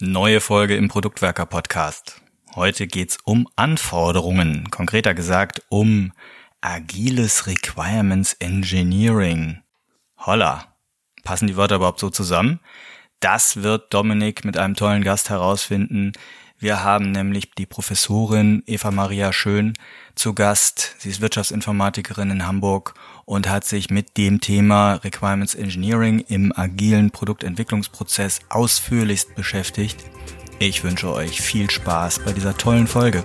Neue Folge im Produktwerker Podcast. Heute geht's um Anforderungen, konkreter gesagt um agiles Requirements Engineering. Holla. Passen die Wörter überhaupt so zusammen? Das wird Dominik mit einem tollen Gast herausfinden. Wir haben nämlich die Professorin Eva Maria Schön zu Gast. Sie ist Wirtschaftsinformatikerin in Hamburg und hat sich mit dem Thema Requirements Engineering im agilen Produktentwicklungsprozess ausführlichst beschäftigt. Ich wünsche euch viel Spaß bei dieser tollen Folge.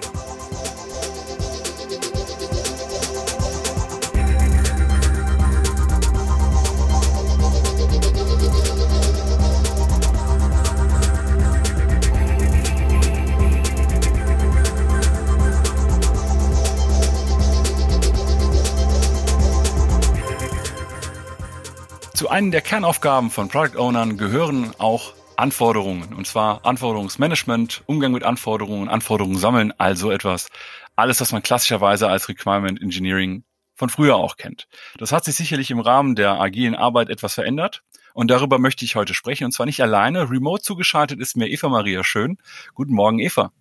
Zu einen der Kernaufgaben von Product Ownern gehören auch Anforderungen. Und zwar Anforderungsmanagement, Umgang mit Anforderungen, Anforderungen sammeln, also etwas. Alles, was man klassischerweise als Requirement Engineering von früher auch kennt. Das hat sich sicherlich im Rahmen der agilen Arbeit etwas verändert. Und darüber möchte ich heute sprechen. Und zwar nicht alleine. Remote zugeschaltet ist mir Eva Maria Schön. Guten Morgen, Eva.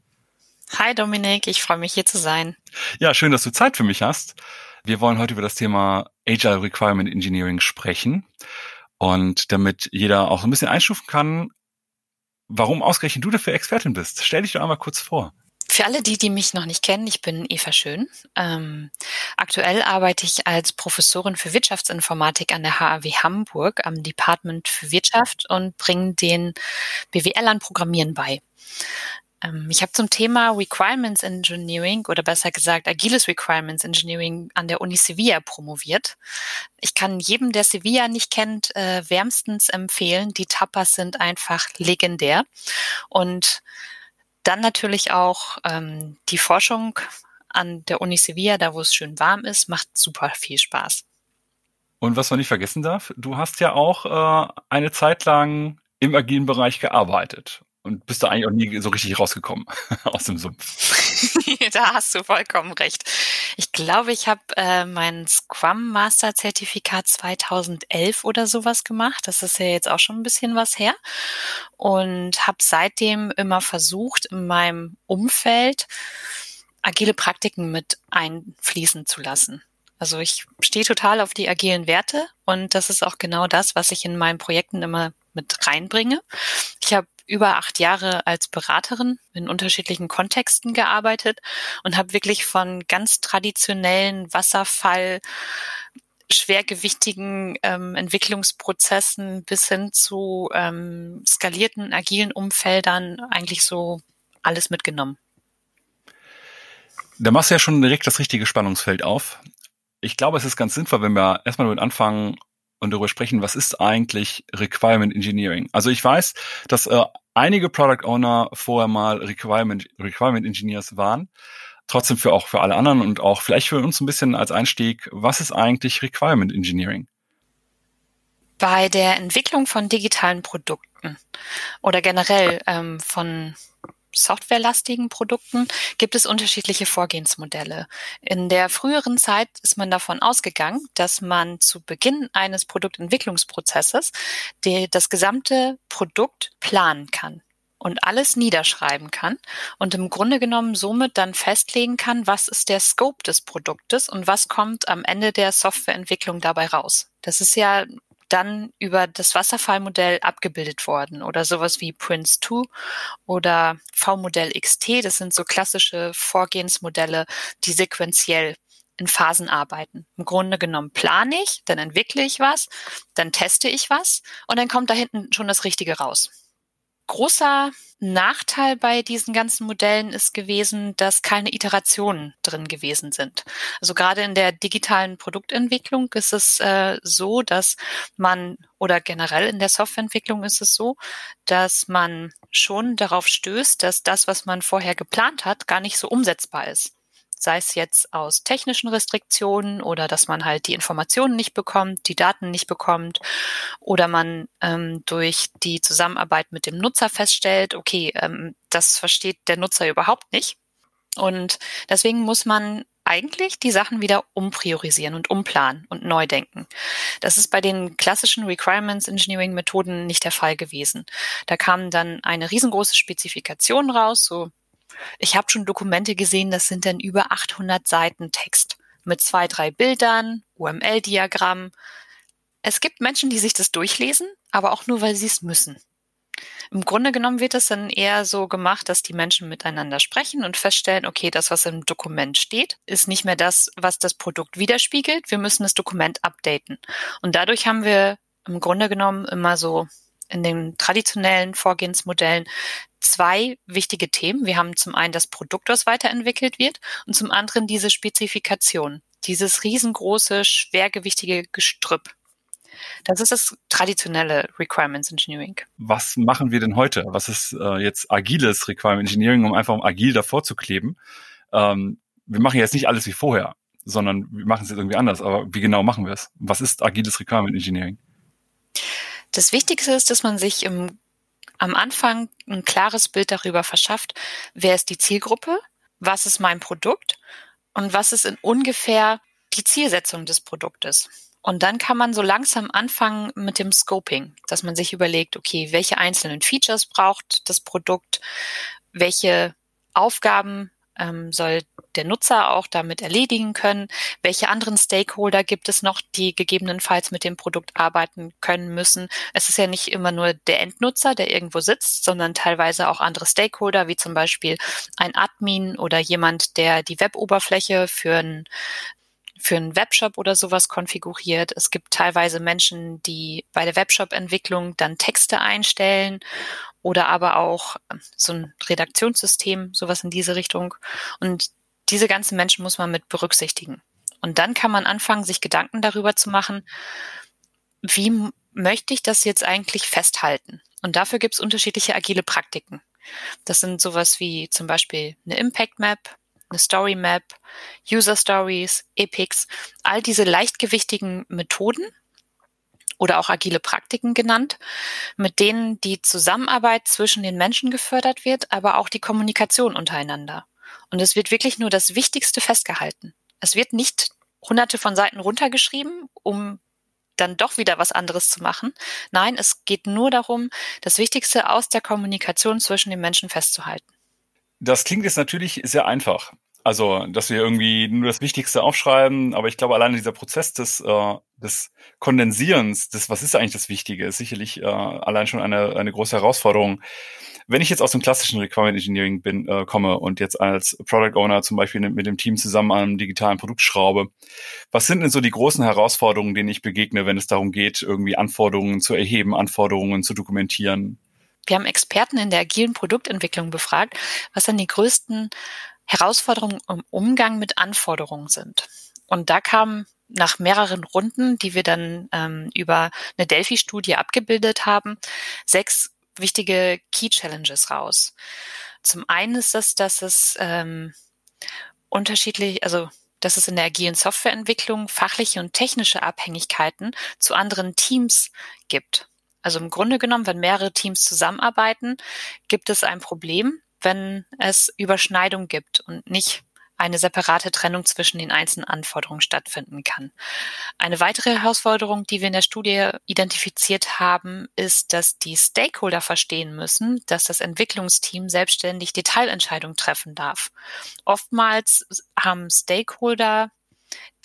Hi Dominik, ich freue mich hier zu sein. Ja, schön, dass du Zeit für mich hast. Wir wollen heute über das Thema Agile Requirement Engineering sprechen. Und damit jeder auch ein bisschen einstufen kann, warum ausgerechnet du dafür Expertin bist. Stell dich doch einmal kurz vor. Für alle die, die mich noch nicht kennen, ich bin Eva Schön. Ähm, aktuell arbeite ich als Professorin für Wirtschaftsinformatik an der HAW Hamburg am Department für Wirtschaft und bringe den BWLern Programmieren bei. Ähm, ich habe zum Thema Requirements Engineering oder besser gesagt agiles Requirements Engineering an der Uni Sevilla promoviert. Ich kann jedem, der Sevilla nicht kennt, äh, wärmstens empfehlen. Die Tapas sind einfach legendär. Und dann natürlich auch ähm, die Forschung an der Uni Sevilla, da wo es schön warm ist, macht super viel Spaß. Und was man nicht vergessen darf, du hast ja auch äh, eine Zeit lang im agilen Bereich gearbeitet und bist da eigentlich auch nie so richtig rausgekommen aus dem Sumpf. da hast du vollkommen recht. Ich glaube, ich habe äh, mein Scrum Master Zertifikat 2011 oder sowas gemacht. Das ist ja jetzt auch schon ein bisschen was her. Und habe seitdem immer versucht, in meinem Umfeld agile Praktiken mit einfließen zu lassen. Also ich stehe total auf die agilen Werte und das ist auch genau das, was ich in meinen Projekten immer mit reinbringe. Ich habe über acht Jahre als Beraterin in unterschiedlichen Kontexten gearbeitet und habe wirklich von ganz traditionellen Wasserfall schwergewichtigen ähm, Entwicklungsprozessen bis hin zu ähm, skalierten, agilen Umfeldern eigentlich so alles mitgenommen. Da machst du ja schon direkt das richtige Spannungsfeld auf. Ich glaube, es ist ganz sinnvoll, wenn wir erstmal damit anfangen, und darüber sprechen, was ist eigentlich Requirement Engineering? Also ich weiß, dass äh, einige Product Owner vorher mal Requirement, Requirement Engineers waren. Trotzdem für auch für alle anderen und auch vielleicht für uns ein bisschen als Einstieg, was ist eigentlich Requirement Engineering? Bei der Entwicklung von digitalen Produkten oder generell ähm, von softwarelastigen Produkten gibt es unterschiedliche Vorgehensmodelle. In der früheren Zeit ist man davon ausgegangen, dass man zu Beginn eines Produktentwicklungsprozesses die, das gesamte Produkt planen kann und alles niederschreiben kann und im Grunde genommen somit dann festlegen kann, was ist der Scope des Produktes und was kommt am Ende der Softwareentwicklung dabei raus. Das ist ja dann über das Wasserfallmodell abgebildet worden oder sowas wie Prince 2 oder V-Modell XT. Das sind so klassische Vorgehensmodelle, die sequenziell in Phasen arbeiten. Im Grunde genommen plane ich, dann entwickle ich was, dann teste ich was und dann kommt da hinten schon das Richtige raus großer Nachteil bei diesen ganzen Modellen ist gewesen, dass keine Iterationen drin gewesen sind. Also gerade in der digitalen Produktentwicklung ist es äh, so, dass man oder generell in der Softwareentwicklung ist es so, dass man schon darauf stößt, dass das, was man vorher geplant hat, gar nicht so umsetzbar ist sei es jetzt aus technischen Restriktionen oder dass man halt die Informationen nicht bekommt, die Daten nicht bekommt oder man ähm, durch die Zusammenarbeit mit dem Nutzer feststellt, okay, ähm, das versteht der Nutzer überhaupt nicht. Und deswegen muss man eigentlich die Sachen wieder umpriorisieren und umplanen und neu denken. Das ist bei den klassischen Requirements Engineering Methoden nicht der Fall gewesen. Da kam dann eine riesengroße Spezifikation raus, so ich habe schon Dokumente gesehen, das sind dann über 800 Seiten Text mit zwei, drei Bildern, UML-Diagramm. Es gibt Menschen, die sich das durchlesen, aber auch nur, weil sie es müssen. Im Grunde genommen wird es dann eher so gemacht, dass die Menschen miteinander sprechen und feststellen, okay, das, was im Dokument steht, ist nicht mehr das, was das Produkt widerspiegelt. Wir müssen das Dokument updaten. Und dadurch haben wir im Grunde genommen immer so in den traditionellen Vorgehensmodellen zwei wichtige Themen. Wir haben zum einen das Produkt, das weiterentwickelt wird und zum anderen diese Spezifikation, dieses riesengroße, schwergewichtige Gestrüpp. Das ist das traditionelle Requirements Engineering. Was machen wir denn heute? Was ist äh, jetzt agiles Requirement Engineering, um einfach agil davor zu kleben? Ähm, wir machen jetzt nicht alles wie vorher, sondern wir machen es jetzt irgendwie anders. Aber wie genau machen wir es? Was ist agiles Requirement Engineering? Das Wichtigste ist, dass man sich im, am Anfang ein klares Bild darüber verschafft, wer ist die Zielgruppe, was ist mein Produkt und was ist in ungefähr die Zielsetzung des Produktes. Und dann kann man so langsam anfangen mit dem Scoping, dass man sich überlegt, okay, welche einzelnen Features braucht das Produkt, welche Aufgaben ähm, soll der Nutzer auch damit erledigen können, welche anderen Stakeholder gibt es noch, die gegebenenfalls mit dem Produkt arbeiten können müssen. Es ist ja nicht immer nur der Endnutzer, der irgendwo sitzt, sondern teilweise auch andere Stakeholder, wie zum Beispiel ein Admin oder jemand, der die Weboberfläche für ein für einen Webshop oder sowas konfiguriert. Es gibt teilweise Menschen, die bei der Webshop-Entwicklung dann Texte einstellen oder aber auch ähm, so ein Redaktionssystem, sowas in diese Richtung. Und diese ganzen Menschen muss man mit berücksichtigen. Und dann kann man anfangen, sich Gedanken darüber zu machen, wie möchte ich das jetzt eigentlich festhalten? Und dafür gibt es unterschiedliche agile Praktiken. Das sind sowas wie zum Beispiel eine Impact Map, eine Story Map, User Stories, Epics, all diese leichtgewichtigen Methoden oder auch agile Praktiken genannt, mit denen die Zusammenarbeit zwischen den Menschen gefördert wird, aber auch die Kommunikation untereinander. Und es wird wirklich nur das Wichtigste festgehalten. Es wird nicht hunderte von Seiten runtergeschrieben, um dann doch wieder was anderes zu machen. Nein, es geht nur darum, das Wichtigste aus der Kommunikation zwischen den Menschen festzuhalten. Das klingt jetzt natürlich sehr einfach. Also, dass wir irgendwie nur das Wichtigste aufschreiben, aber ich glaube, alleine dieser Prozess des, äh, des Kondensierens, des, was ist eigentlich das Wichtige, ist sicherlich äh, allein schon eine, eine große Herausforderung. Wenn ich jetzt aus dem klassischen Requirement Engineering bin, äh, komme und jetzt als Product Owner zum Beispiel mit dem Team zusammen an einem digitalen Produkt schraube, was sind denn so die großen Herausforderungen, denen ich begegne, wenn es darum geht, irgendwie Anforderungen zu erheben, Anforderungen zu dokumentieren? Wir haben Experten in der agilen Produktentwicklung befragt, was dann die größten Herausforderungen im Umgang mit Anforderungen sind. Und da kam nach mehreren Runden, die wir dann ähm, über eine Delphi-Studie abgebildet haben, sechs wichtige Key Challenges raus. Zum einen ist das, dass es ähm, unterschiedlich, also dass es in der agilen Softwareentwicklung fachliche und technische Abhängigkeiten zu anderen Teams gibt. Also im Grunde genommen, wenn mehrere Teams zusammenarbeiten, gibt es ein Problem, wenn es Überschneidung gibt und nicht eine separate Trennung zwischen den einzelnen Anforderungen stattfinden kann. Eine weitere Herausforderung, die wir in der Studie identifiziert haben, ist, dass die Stakeholder verstehen müssen, dass das Entwicklungsteam selbstständig Detailentscheidungen treffen darf. Oftmals haben Stakeholder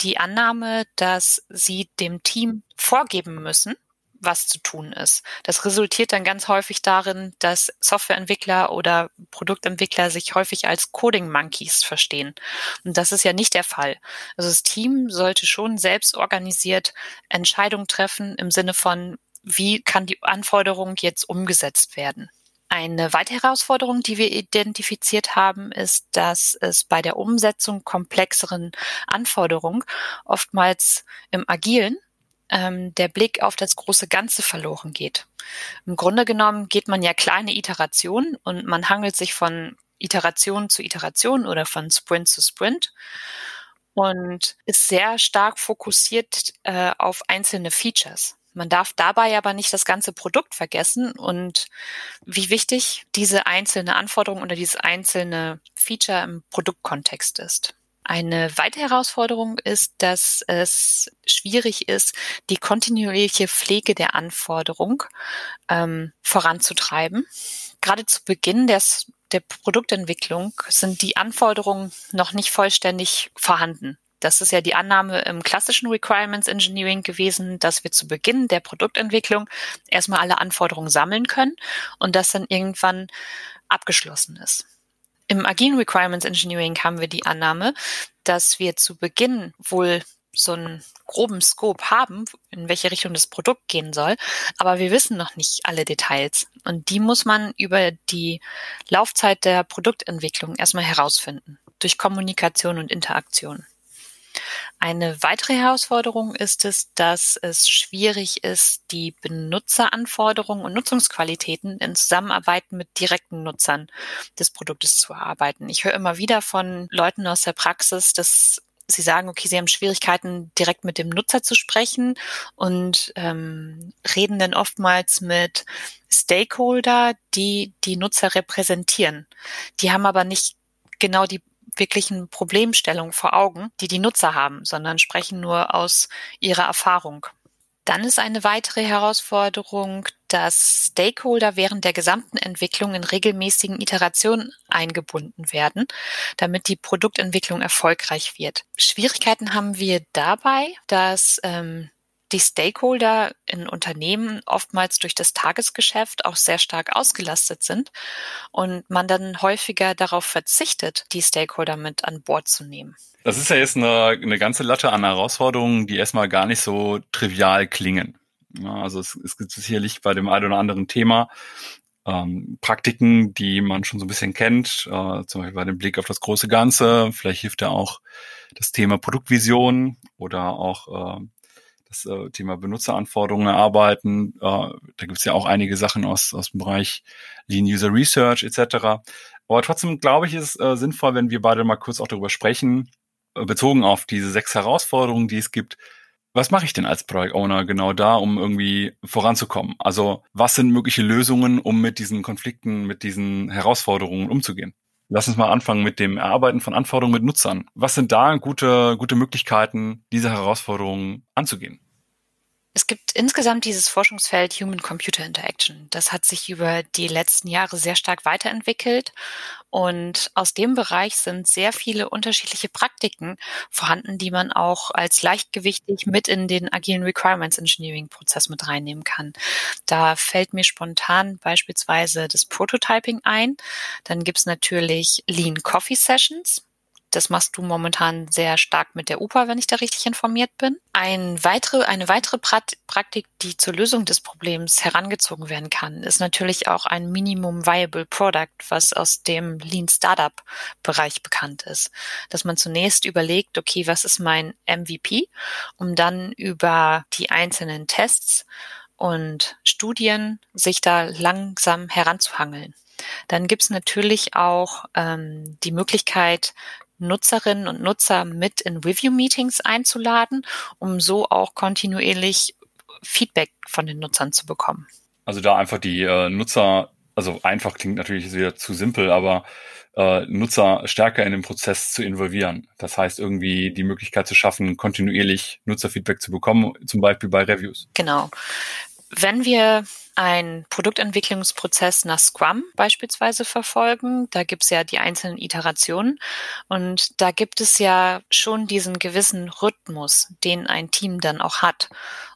die Annahme, dass sie dem Team vorgeben müssen, was zu tun ist. Das resultiert dann ganz häufig darin, dass Softwareentwickler oder Produktentwickler sich häufig als Coding Monkeys verstehen. Und das ist ja nicht der Fall. Also das Team sollte schon selbst organisiert Entscheidungen treffen im Sinne von, wie kann die Anforderung jetzt umgesetzt werden. Eine weitere Herausforderung, die wir identifiziert haben, ist, dass es bei der Umsetzung komplexeren Anforderungen oftmals im Agilen ähm, der Blick auf das große Ganze verloren geht. Im Grunde genommen geht man ja kleine Iterationen und man hangelt sich von Iteration zu Iteration oder von Sprint zu Sprint und ist sehr stark fokussiert äh, auf einzelne Features. Man darf dabei aber nicht das ganze Produkt vergessen und wie wichtig diese einzelne Anforderung oder dieses einzelne Feature im Produktkontext ist. Eine weitere Herausforderung ist, dass es schwierig ist, die kontinuierliche Pflege der Anforderung ähm, voranzutreiben. Gerade zu Beginn des, der Produktentwicklung sind die Anforderungen noch nicht vollständig vorhanden. Das ist ja die Annahme im klassischen Requirements Engineering gewesen, dass wir zu Beginn der Produktentwicklung erstmal alle Anforderungen sammeln können und das dann irgendwann abgeschlossen ist. Im agilen Requirements Engineering haben wir die Annahme, dass wir zu Beginn wohl so einen groben Scope haben, in welche Richtung das Produkt gehen soll, aber wir wissen noch nicht alle Details. Und die muss man über die Laufzeit der Produktentwicklung erstmal herausfinden, durch Kommunikation und Interaktion. Eine weitere Herausforderung ist es, dass es schwierig ist, die Benutzeranforderungen und Nutzungsqualitäten in Zusammenarbeit mit direkten Nutzern des Produktes zu erarbeiten. Ich höre immer wieder von Leuten aus der Praxis, dass sie sagen, okay, sie haben Schwierigkeiten, direkt mit dem Nutzer zu sprechen und ähm, reden dann oftmals mit Stakeholder, die die Nutzer repräsentieren. Die haben aber nicht genau die wirklichen Problemstellung vor Augen, die die Nutzer haben, sondern sprechen nur aus ihrer Erfahrung. Dann ist eine weitere Herausforderung, dass Stakeholder während der gesamten Entwicklung in regelmäßigen Iterationen eingebunden werden, damit die Produktentwicklung erfolgreich wird. Schwierigkeiten haben wir dabei, dass ähm, die Stakeholder in Unternehmen oftmals durch das Tagesgeschäft auch sehr stark ausgelastet sind und man dann häufiger darauf verzichtet, die Stakeholder mit an Bord zu nehmen. Das ist ja jetzt eine, eine ganze Latte an Herausforderungen, die erstmal gar nicht so trivial klingen. Also es, es gibt sicherlich bei dem einen oder anderen Thema ähm, Praktiken, die man schon so ein bisschen kennt, äh, zum Beispiel bei dem Blick auf das große Ganze. Vielleicht hilft ja auch das Thema Produktvision oder auch äh, das äh, Thema Benutzeranforderungen erarbeiten. Äh, da gibt es ja auch einige Sachen aus, aus dem Bereich Lean User Research etc. Aber trotzdem glaube ich, ist äh, sinnvoll, wenn wir beide mal kurz auch darüber sprechen, äh, bezogen auf diese sechs Herausforderungen, die es gibt. Was mache ich denn als Product Owner genau da, um irgendwie voranzukommen? Also was sind mögliche Lösungen, um mit diesen Konflikten, mit diesen Herausforderungen umzugehen? Lass uns mal anfangen mit dem Erarbeiten von Anforderungen mit Nutzern. Was sind da gute, gute Möglichkeiten, diese Herausforderungen anzugehen? Es gibt insgesamt dieses Forschungsfeld Human-Computer Interaction. Das hat sich über die letzten Jahre sehr stark weiterentwickelt. Und aus dem Bereich sind sehr viele unterschiedliche Praktiken vorhanden, die man auch als leichtgewichtig mit in den agilen Requirements Engineering Prozess mit reinnehmen kann. Da fällt mir spontan beispielsweise das Prototyping ein. Dann gibt's natürlich Lean Coffee Sessions. Das machst du momentan sehr stark mit der UPA, wenn ich da richtig informiert bin. Ein weitere, eine weitere Praktik, die zur Lösung des Problems herangezogen werden kann, ist natürlich auch ein Minimum Viable Product, was aus dem Lean Startup Bereich bekannt ist. Dass man zunächst überlegt, okay, was ist mein MVP, um dann über die einzelnen Tests und Studien sich da langsam heranzuhangeln. Dann gibt's natürlich auch ähm, die Möglichkeit, Nutzerinnen und Nutzer mit in Review-Meetings einzuladen, um so auch kontinuierlich Feedback von den Nutzern zu bekommen. Also da einfach die äh, Nutzer, also einfach klingt natürlich wieder zu simpel, aber äh, Nutzer stärker in den Prozess zu involvieren. Das heißt, irgendwie die Möglichkeit zu schaffen, kontinuierlich Nutzerfeedback zu bekommen, zum Beispiel bei Reviews. Genau. Wenn wir einen Produktentwicklungsprozess nach Scrum beispielsweise verfolgen, da gibt es ja die einzelnen Iterationen und da gibt es ja schon diesen gewissen Rhythmus, den ein Team dann auch hat.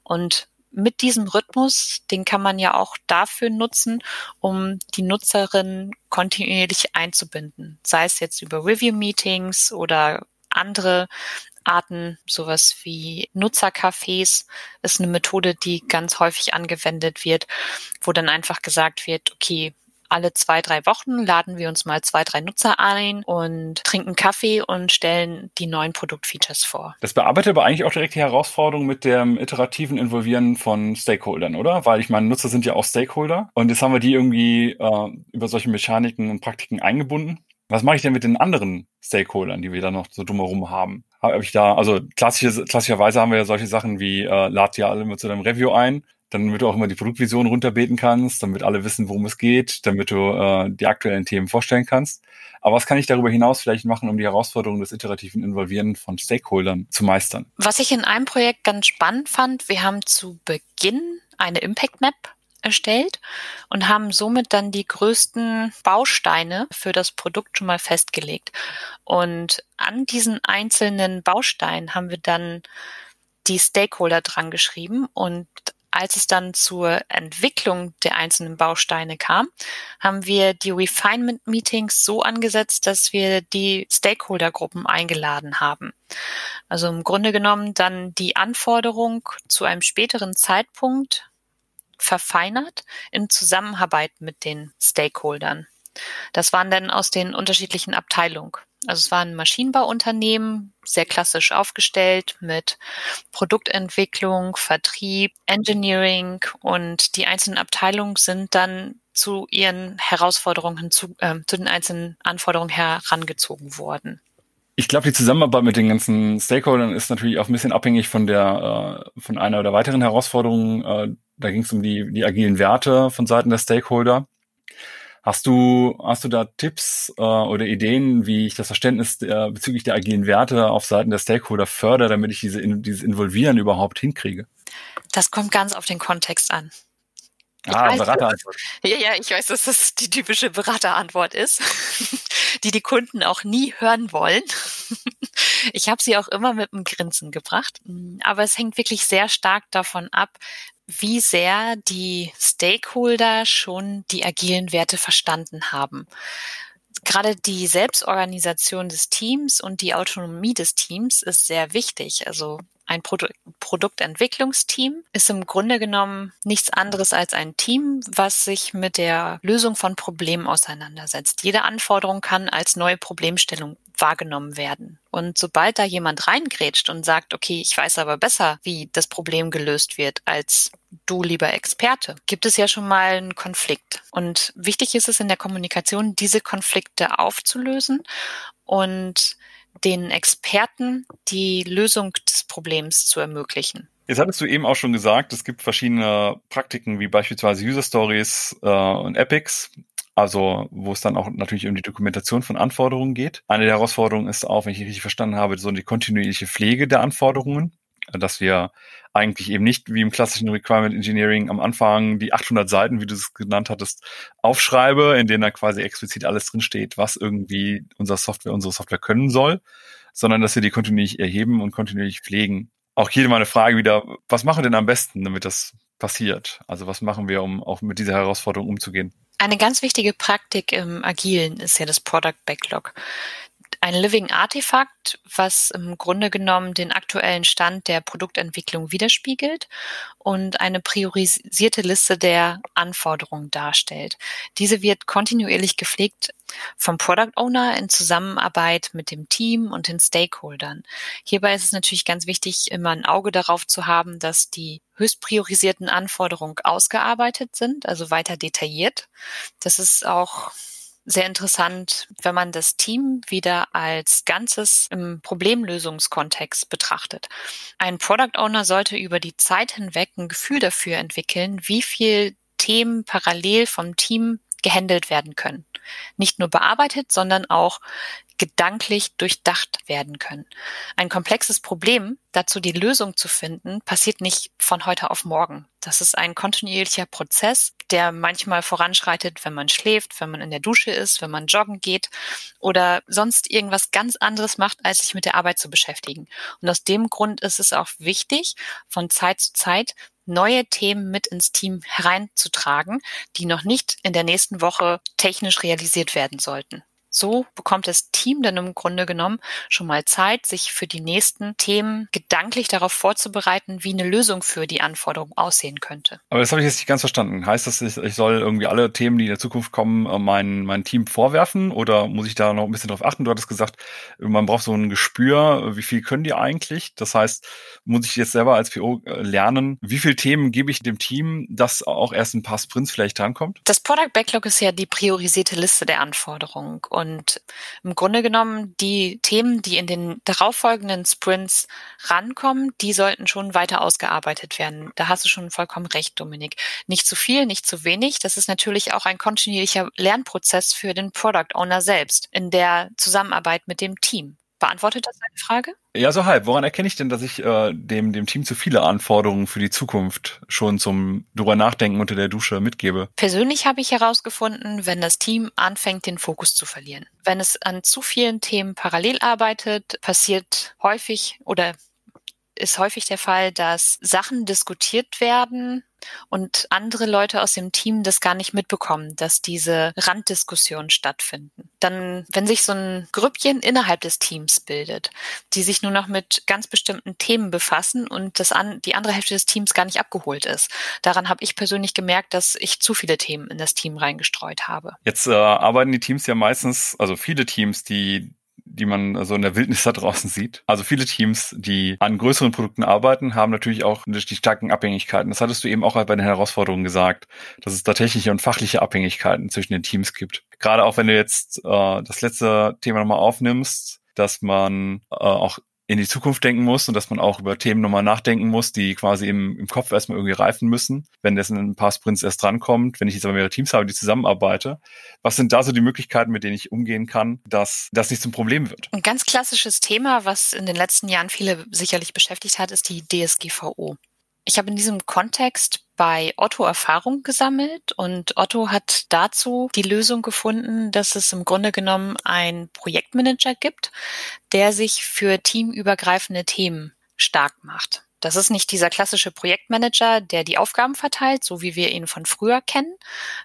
Und mit diesem Rhythmus, den kann man ja auch dafür nutzen, um die Nutzerin kontinuierlich einzubinden. Sei es jetzt über Review-Meetings oder andere Arten, sowas wie Nutzercafés ist eine Methode, die ganz häufig angewendet wird, wo dann einfach gesagt wird, okay, alle zwei, drei Wochen laden wir uns mal zwei, drei Nutzer ein und trinken Kaffee und stellen die neuen Produktfeatures vor. Das bearbeitet aber eigentlich auch direkt die Herausforderung mit dem iterativen Involvieren von Stakeholdern, oder? Weil ich meine, Nutzer sind ja auch Stakeholder und jetzt haben wir die irgendwie äh, über solche Mechaniken und Praktiken eingebunden. Was mache ich denn mit den anderen Stakeholdern, die wir da noch so drumherum haben? Habe ich da, also klassische, klassischerweise haben wir ja solche Sachen wie, äh, lad ja alle mal zu deinem Review ein. damit du auch immer die Produktvision runterbeten kannst, damit alle wissen, worum es geht, damit du äh, die aktuellen Themen vorstellen kannst. Aber was kann ich darüber hinaus vielleicht machen, um die Herausforderungen des iterativen Involvieren von Stakeholdern zu meistern? Was ich in einem Projekt ganz spannend fand, wir haben zu Beginn eine Impact Map erstellt und haben somit dann die größten Bausteine für das Produkt schon mal festgelegt. Und an diesen einzelnen Bausteinen haben wir dann die Stakeholder dran geschrieben und als es dann zur Entwicklung der einzelnen Bausteine kam, haben wir die Refinement Meetings so angesetzt, dass wir die Stakeholder-Gruppen eingeladen haben. Also im Grunde genommen dann die Anforderung zu einem späteren Zeitpunkt verfeinert in Zusammenarbeit mit den Stakeholdern. Das waren dann aus den unterschiedlichen Abteilungen. Also es war ein Maschinenbauunternehmen, sehr klassisch aufgestellt mit Produktentwicklung, Vertrieb, Engineering und die einzelnen Abteilungen sind dann zu ihren Herausforderungen zu, äh, zu den einzelnen Anforderungen herangezogen worden. Ich glaube, die Zusammenarbeit mit den ganzen Stakeholdern ist natürlich auch ein bisschen abhängig von der äh, von einer oder weiteren Herausforderungen. Äh, da ging es um die, die agilen Werte von Seiten der Stakeholder. Hast du, hast du da Tipps äh, oder Ideen, wie ich das Verständnis der, bezüglich der agilen Werte auf Seiten der Stakeholder fördere, damit ich diese, dieses Involvieren überhaupt hinkriege? Das kommt ganz auf den Kontext an. Ich ah, Beraterantwort. Ja, ja, ich weiß, dass das die typische Beraterantwort ist, die die Kunden auch nie hören wollen. Ich habe sie auch immer mit einem Grinsen gebracht, aber es hängt wirklich sehr stark davon ab, wie sehr die Stakeholder schon die agilen Werte verstanden haben. Gerade die Selbstorganisation des Teams und die Autonomie des Teams ist sehr wichtig. Also ein Produ Produktentwicklungsteam ist im Grunde genommen nichts anderes als ein Team, was sich mit der Lösung von Problemen auseinandersetzt. Jede Anforderung kann als neue Problemstellung wahrgenommen werden. Und sobald da jemand reingrätscht und sagt, okay, ich weiß aber besser, wie das Problem gelöst wird, als du lieber Experte, gibt es ja schon mal einen Konflikt. Und wichtig ist es in der Kommunikation, diese Konflikte aufzulösen und den Experten die Lösung des Problems zu ermöglichen. Jetzt hattest du eben auch schon gesagt, es gibt verschiedene Praktiken wie beispielsweise User Stories äh, und Epics, also wo es dann auch natürlich um die Dokumentation von Anforderungen geht. Eine der Herausforderungen ist auch, wenn ich richtig verstanden habe, so die kontinuierliche Pflege der Anforderungen dass wir eigentlich eben nicht wie im klassischen Requirement Engineering am Anfang die 800 Seiten, wie du es genannt hattest, aufschreibe, in denen da quasi explizit alles drinsteht, was irgendwie unser Software, unsere Software können soll, sondern dass wir die kontinuierlich erheben und kontinuierlich pflegen. Auch hier meine Frage wieder, was machen wir denn am besten, damit das passiert? Also was machen wir, um auch mit dieser Herausforderung umzugehen? Eine ganz wichtige Praktik im Agilen ist ja das Product Backlog ein Living Artifact, was im Grunde genommen den aktuellen Stand der Produktentwicklung widerspiegelt und eine priorisierte Liste der Anforderungen darstellt. Diese wird kontinuierlich gepflegt vom Product Owner in Zusammenarbeit mit dem Team und den Stakeholdern. Hierbei ist es natürlich ganz wichtig, immer ein Auge darauf zu haben, dass die höchst priorisierten Anforderungen ausgearbeitet sind, also weiter detailliert. Das ist auch sehr interessant, wenn man das Team wieder als Ganzes im Problemlösungskontext betrachtet. Ein Product Owner sollte über die Zeit hinweg ein Gefühl dafür entwickeln, wie viel Themen parallel vom Team gehandelt werden können. Nicht nur bearbeitet, sondern auch gedanklich durchdacht werden können. Ein komplexes Problem, dazu die Lösung zu finden, passiert nicht von heute auf morgen. Das ist ein kontinuierlicher Prozess, der manchmal voranschreitet, wenn man schläft, wenn man in der Dusche ist, wenn man joggen geht oder sonst irgendwas ganz anderes macht, als sich mit der Arbeit zu beschäftigen. Und aus dem Grund ist es auch wichtig, von Zeit zu Zeit neue Themen mit ins Team hereinzutragen, die noch nicht in der nächsten Woche technisch realisiert werden sollten. So bekommt das Team dann im Grunde genommen schon mal Zeit, sich für die nächsten Themen gedanklich darauf vorzubereiten, wie eine Lösung für die Anforderung aussehen könnte. Aber das habe ich jetzt nicht ganz verstanden. Heißt das, ich soll irgendwie alle Themen, die in der Zukunft kommen, äh, mein, mein Team vorwerfen oder muss ich da noch ein bisschen drauf achten? Du hattest gesagt, man braucht so ein Gespür, wie viel können die eigentlich? Das heißt, muss ich jetzt selber als PO äh, lernen, wie viele Themen gebe ich dem Team, dass auch erst ein paar Sprints vielleicht drankommt? Das Product Backlog ist ja die priorisierte Liste der Anforderungen. Und im Grunde genommen, die Themen, die in den darauffolgenden Sprints rankommen, die sollten schon weiter ausgearbeitet werden. Da hast du schon vollkommen recht, Dominik. Nicht zu viel, nicht zu wenig. Das ist natürlich auch ein kontinuierlicher Lernprozess für den Product Owner selbst in der Zusammenarbeit mit dem Team. Beantwortet das deine Frage? Ja, so halb. Woran erkenne ich denn, dass ich äh, dem, dem Team zu viele Anforderungen für die Zukunft schon zum drüber nachdenken unter der Dusche mitgebe? Persönlich habe ich herausgefunden, wenn das Team anfängt, den Fokus zu verlieren. Wenn es an zu vielen Themen parallel arbeitet, passiert häufig oder ist häufig der Fall, dass Sachen diskutiert werden, und andere Leute aus dem Team das gar nicht mitbekommen, dass diese Randdiskussionen stattfinden. Dann, wenn sich so ein Grüppchen innerhalb des Teams bildet, die sich nur noch mit ganz bestimmten Themen befassen und das an, die andere Hälfte des Teams gar nicht abgeholt ist. Daran habe ich persönlich gemerkt, dass ich zu viele Themen in das Team reingestreut habe. Jetzt äh, arbeiten die Teams ja meistens, also viele Teams, die die man so in der Wildnis da draußen sieht. Also viele Teams, die an größeren Produkten arbeiten, haben natürlich auch die starken Abhängigkeiten. Das hattest du eben auch bei den Herausforderungen gesagt, dass es da technische und fachliche Abhängigkeiten zwischen den Teams gibt. Gerade auch wenn du jetzt äh, das letzte Thema nochmal aufnimmst, dass man äh, auch in die Zukunft denken muss und dass man auch über Themen nochmal nachdenken muss, die quasi im, im Kopf erstmal irgendwie reifen müssen, wenn das in ein paar Sprints erst drankommt, wenn ich jetzt aber mehrere Teams habe, die zusammenarbeite. Was sind da so die Möglichkeiten, mit denen ich umgehen kann, dass das nicht zum Problem wird? Ein ganz klassisches Thema, was in den letzten Jahren viele sicherlich beschäftigt hat, ist die DSGVO. Ich habe in diesem Kontext bei Otto Erfahrung gesammelt und Otto hat dazu die Lösung gefunden, dass es im Grunde genommen ein Projektmanager gibt, der sich für teamübergreifende Themen stark macht. Das ist nicht dieser klassische Projektmanager, der die Aufgaben verteilt, so wie wir ihn von früher kennen,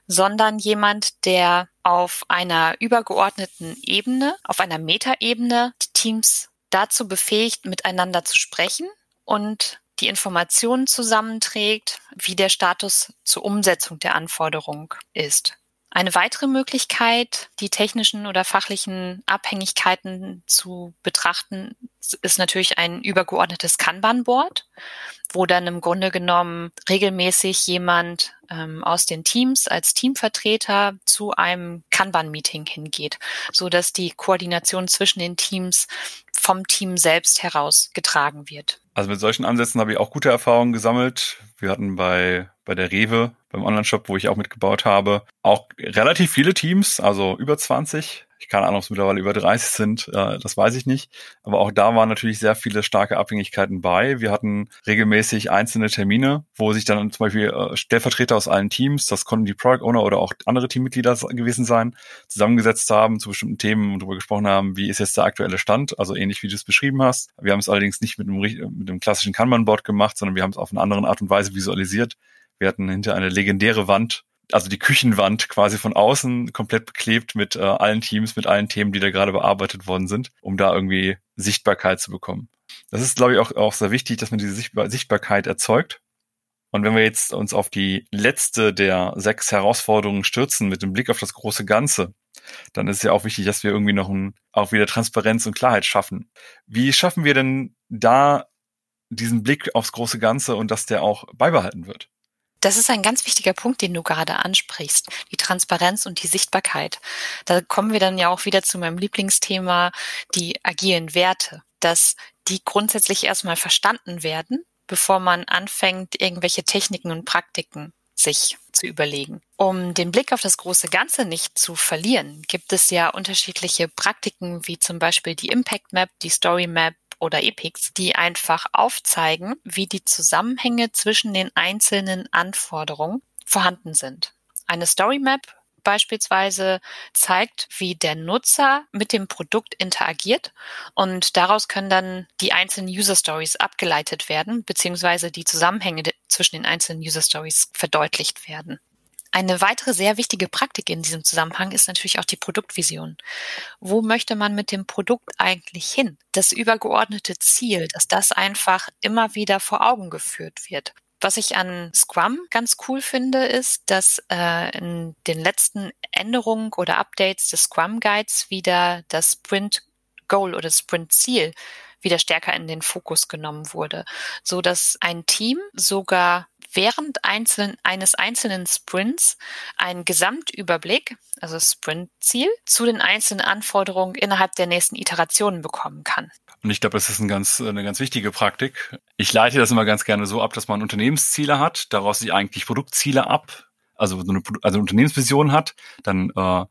sondern jemand, der auf einer übergeordneten Ebene, auf einer Metaebene die Teams dazu befähigt, miteinander zu sprechen und die Informationen zusammenträgt, wie der Status zur Umsetzung der Anforderung ist. Eine weitere Möglichkeit, die technischen oder fachlichen Abhängigkeiten zu betrachten, ist natürlich ein übergeordnetes Kanban-Board, wo dann im Grunde genommen regelmäßig jemand ähm, aus den Teams als Teamvertreter zu einem Kanban-Meeting hingeht, so dass die Koordination zwischen den Teams vom Team selbst heraus getragen wird. Also mit solchen Ansätzen habe ich auch gute Erfahrungen gesammelt. Wir hatten bei, bei der Rewe, beim Online-Shop, wo ich auch mitgebaut habe, auch relativ viele Teams, also über 20 ich keine Ahnung, ob es mittlerweile über 30 sind, äh, das weiß ich nicht. Aber auch da waren natürlich sehr viele starke Abhängigkeiten bei. Wir hatten regelmäßig einzelne Termine, wo sich dann zum Beispiel äh, Stellvertreter aus allen Teams, das konnten die Product Owner oder auch andere Teammitglieder gewesen sein, zusammengesetzt haben zu bestimmten Themen und darüber gesprochen haben, wie ist jetzt der aktuelle Stand, also ähnlich wie du es beschrieben hast. Wir haben es allerdings nicht mit einem, mit einem klassischen Kanban-Board gemacht, sondern wir haben es auf eine andere Art und Weise visualisiert. Wir hatten hinter eine legendäre Wand, also die Küchenwand quasi von außen komplett beklebt mit äh, allen Teams, mit allen Themen, die da gerade bearbeitet worden sind, um da irgendwie Sichtbarkeit zu bekommen. Das ist, glaube ich, auch, auch sehr wichtig, dass man diese Sichtbar Sichtbarkeit erzeugt. Und wenn wir jetzt uns auf die letzte der sechs Herausforderungen stürzen mit dem Blick auf das große Ganze, dann ist es ja auch wichtig, dass wir irgendwie noch ein, auch wieder Transparenz und Klarheit schaffen. Wie schaffen wir denn da diesen Blick aufs große Ganze und dass der auch beibehalten wird? Das ist ein ganz wichtiger Punkt, den du gerade ansprichst, die Transparenz und die Sichtbarkeit. Da kommen wir dann ja auch wieder zu meinem Lieblingsthema, die agilen Werte, dass die grundsätzlich erstmal verstanden werden, bevor man anfängt, irgendwelche Techniken und Praktiken sich zu überlegen. Um den Blick auf das große Ganze nicht zu verlieren, gibt es ja unterschiedliche Praktiken, wie zum Beispiel die Impact Map, die Story Map, oder Epics, die einfach aufzeigen, wie die Zusammenhänge zwischen den einzelnen Anforderungen vorhanden sind. Eine Story Map beispielsweise zeigt, wie der Nutzer mit dem Produkt interagiert und daraus können dann die einzelnen User Stories abgeleitet werden, beziehungsweise die Zusammenhänge zwischen den einzelnen User Stories verdeutlicht werden. Eine weitere sehr wichtige Praktik in diesem Zusammenhang ist natürlich auch die Produktvision. Wo möchte man mit dem Produkt eigentlich hin? Das übergeordnete Ziel, dass das einfach immer wieder vor Augen geführt wird. Was ich an Scrum ganz cool finde, ist, dass äh, in den letzten Änderungen oder Updates des Scrum Guides wieder das Sprint Goal oder Sprint Ziel wieder stärker in den Fokus genommen wurde, so dass ein Team sogar während einzelnen, eines einzelnen Sprints einen Gesamtüberblick, also Sprintziel, zu den einzelnen Anforderungen innerhalb der nächsten Iterationen bekommen kann. Und ich glaube, das ist ein ganz, eine ganz wichtige Praktik. Ich leite das immer ganz gerne so ab, dass man Unternehmensziele hat, daraus sich eigentlich Produktziele ab, also eine, also eine Unternehmensvision hat, dann äh,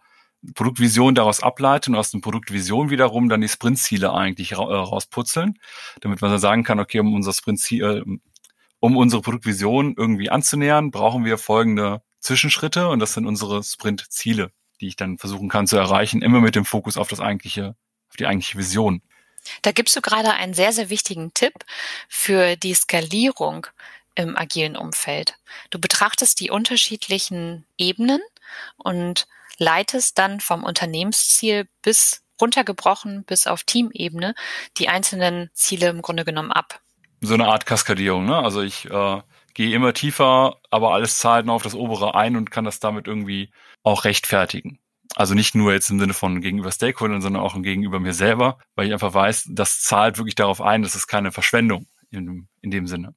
Produktvision daraus ableiten und aus den Produktvision wiederum dann die Sprintziele eigentlich ra äh, rausputzeln, damit man dann sagen kann, okay, um unser Sprintziel, äh, um unsere Produktvision irgendwie anzunähern, brauchen wir folgende Zwischenschritte und das sind unsere Sprintziele, die ich dann versuchen kann zu erreichen, immer mit dem Fokus auf das eigentliche, auf die eigentliche Vision. Da gibst du gerade einen sehr, sehr wichtigen Tipp für die Skalierung im agilen Umfeld. Du betrachtest die unterschiedlichen Ebenen und leitest dann vom Unternehmensziel bis runtergebrochen bis auf Teamebene die einzelnen Ziele im Grunde genommen ab. So eine Art Kaskadierung, ne? Also ich äh, gehe immer tiefer, aber alles zahlt nur auf das obere ein und kann das damit irgendwie auch rechtfertigen. Also nicht nur jetzt im Sinne von gegenüber Stakeholdern, sondern auch gegenüber mir selber, weil ich einfach weiß, das zahlt wirklich darauf ein, das ist keine Verschwendung in, in dem Sinne.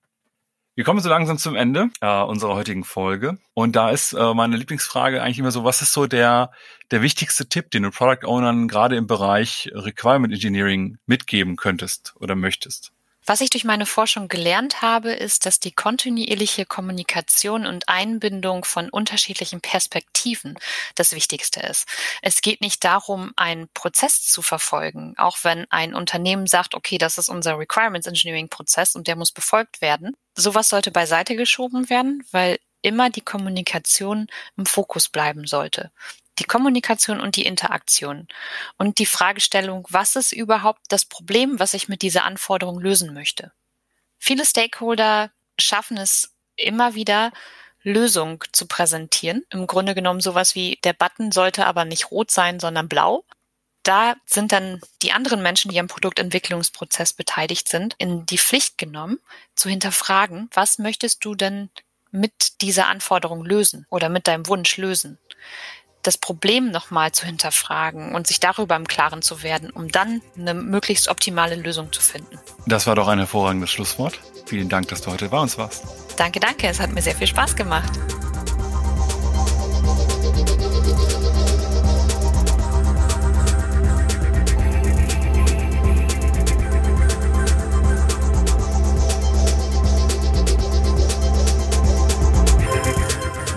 Wir kommen so langsam zum Ende äh, unserer heutigen Folge. Und da ist äh, meine Lieblingsfrage eigentlich immer so, was ist so der, der wichtigste Tipp, den du Product Ownern gerade im Bereich Requirement Engineering mitgeben könntest oder möchtest? Was ich durch meine Forschung gelernt habe, ist, dass die kontinuierliche Kommunikation und Einbindung von unterschiedlichen Perspektiven das Wichtigste ist. Es geht nicht darum, einen Prozess zu verfolgen, auch wenn ein Unternehmen sagt, okay, das ist unser Requirements Engineering Prozess und der muss befolgt werden. Sowas sollte beiseite geschoben werden, weil immer die Kommunikation im Fokus bleiben sollte die Kommunikation und die Interaktion und die Fragestellung, was ist überhaupt das Problem, was ich mit dieser Anforderung lösen möchte. Viele Stakeholder schaffen es immer wieder, Lösung zu präsentieren. Im Grunde genommen sowas wie der Button sollte aber nicht rot sein, sondern blau. Da sind dann die anderen Menschen, die am Produktentwicklungsprozess beteiligt sind, in die Pflicht genommen, zu hinterfragen, was möchtest du denn mit dieser Anforderung lösen oder mit deinem Wunsch lösen? Das Problem nochmal zu hinterfragen und sich darüber im Klaren zu werden, um dann eine möglichst optimale Lösung zu finden. Das war doch ein hervorragendes Schlusswort. Vielen Dank, dass du heute bei uns warst. Danke, danke. Es hat mir sehr viel Spaß gemacht.